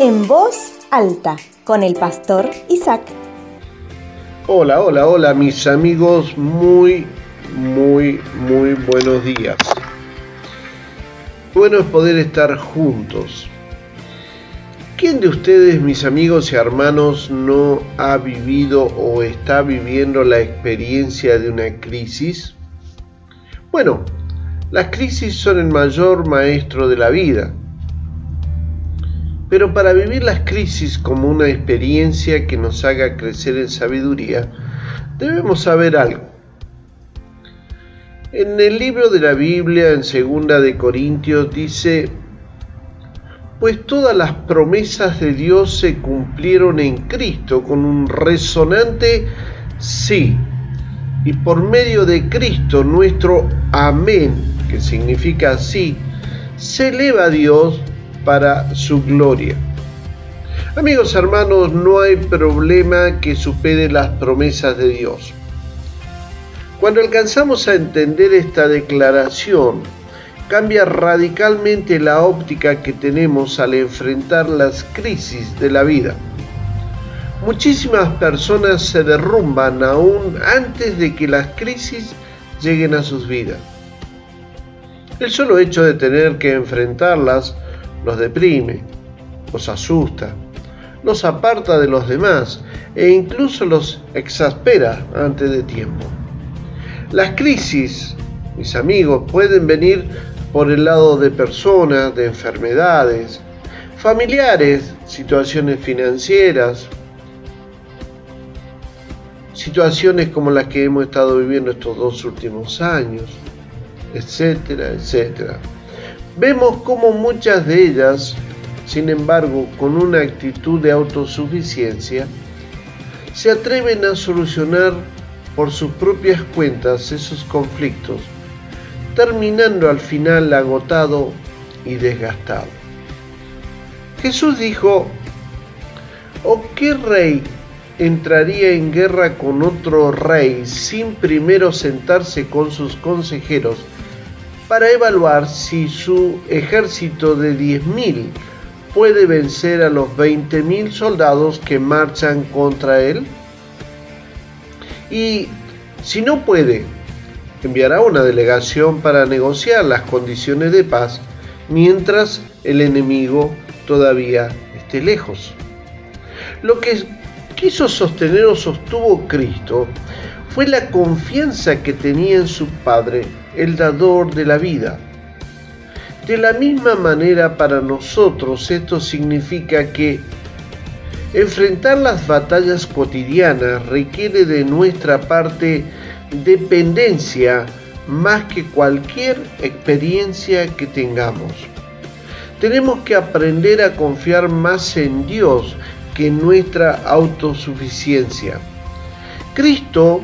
en voz alta con el pastor Isaac. Hola, hola, hola mis amigos, muy, muy, muy buenos días. Bueno es poder estar juntos. ¿Quién de ustedes, mis amigos y hermanos, no ha vivido o está viviendo la experiencia de una crisis? Bueno, las crisis son el mayor maestro de la vida. Pero para vivir las crisis como una experiencia que nos haga crecer en sabiduría, debemos saber algo. En el libro de la Biblia, en segunda de Corintios, dice, pues todas las promesas de Dios se cumplieron en Cristo con un resonante sí. Y por medio de Cristo nuestro amén, que significa sí, se eleva a Dios para su gloria. Amigos hermanos, no hay problema que supere las promesas de Dios. Cuando alcanzamos a entender esta declaración, cambia radicalmente la óptica que tenemos al enfrentar las crisis de la vida. Muchísimas personas se derrumban aún antes de que las crisis lleguen a sus vidas. El solo hecho de tener que enfrentarlas los deprime, los asusta, los aparta de los demás e incluso los exaspera antes de tiempo. Las crisis, mis amigos, pueden venir por el lado de personas, de enfermedades, familiares, situaciones financieras, situaciones como las que hemos estado viviendo estos dos últimos años, etcétera, etcétera. Vemos como muchas de ellas, sin embargo, con una actitud de autosuficiencia, se atreven a solucionar por sus propias cuentas esos conflictos terminando al final agotado y desgastado. Jesús dijo, ¿o qué rey entraría en guerra con otro rey sin primero sentarse con sus consejeros para evaluar si su ejército de 10.000 puede vencer a los 20.000 soldados que marchan contra él? Y si no puede, enviará una delegación para negociar las condiciones de paz mientras el enemigo todavía esté lejos. Lo que quiso sostener o sostuvo Cristo fue la confianza que tenía en su Padre, el dador de la vida. De la misma manera para nosotros esto significa que enfrentar las batallas cotidianas requiere de nuestra parte dependencia más que cualquier experiencia que tengamos. Tenemos que aprender a confiar más en Dios que en nuestra autosuficiencia. Cristo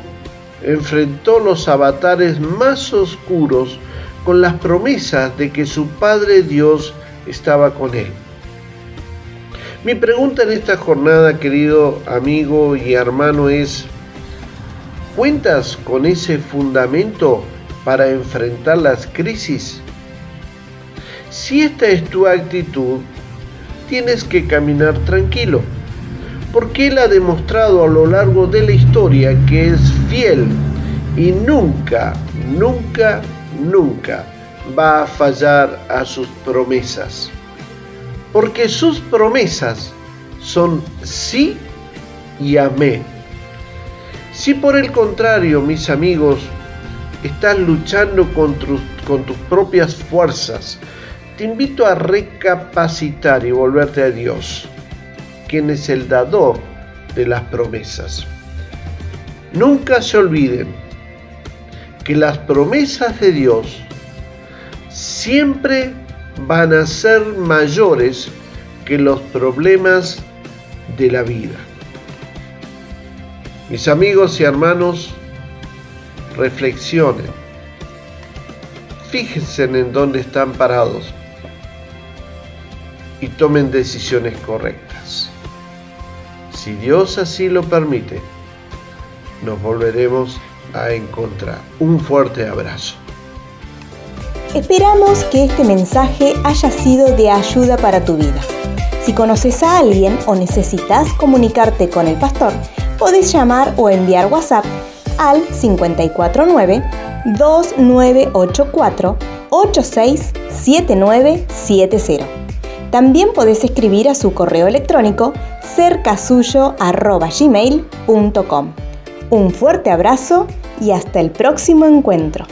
enfrentó los avatares más oscuros con las promesas de que su Padre Dios estaba con él. Mi pregunta en esta jornada, querido amigo y hermano, es, ¿Cuentas con ese fundamento para enfrentar las crisis? Si esta es tu actitud, tienes que caminar tranquilo, porque Él ha demostrado a lo largo de la historia que es fiel y nunca, nunca, nunca va a fallar a sus promesas. Porque sus promesas son sí y amén. Si por el contrario, mis amigos, estás luchando con con tus propias fuerzas, te invito a recapacitar y volverte a Dios, quien es el dador de las promesas. Nunca se olviden que las promesas de Dios siempre van a ser mayores que los problemas de la vida. Mis amigos y hermanos, reflexionen. Fíjense en dónde están parados y tomen decisiones correctas. Si Dios así lo permite, nos volveremos a encontrar. Un fuerte abrazo. Esperamos que este mensaje haya sido de ayuda para tu vida. Si conoces a alguien o necesitas comunicarte con el pastor, podés llamar o enviar WhatsApp al 549 2984 867970. También podés escribir a su correo electrónico cercasuyo.gmail.com. Un fuerte abrazo y hasta el próximo encuentro.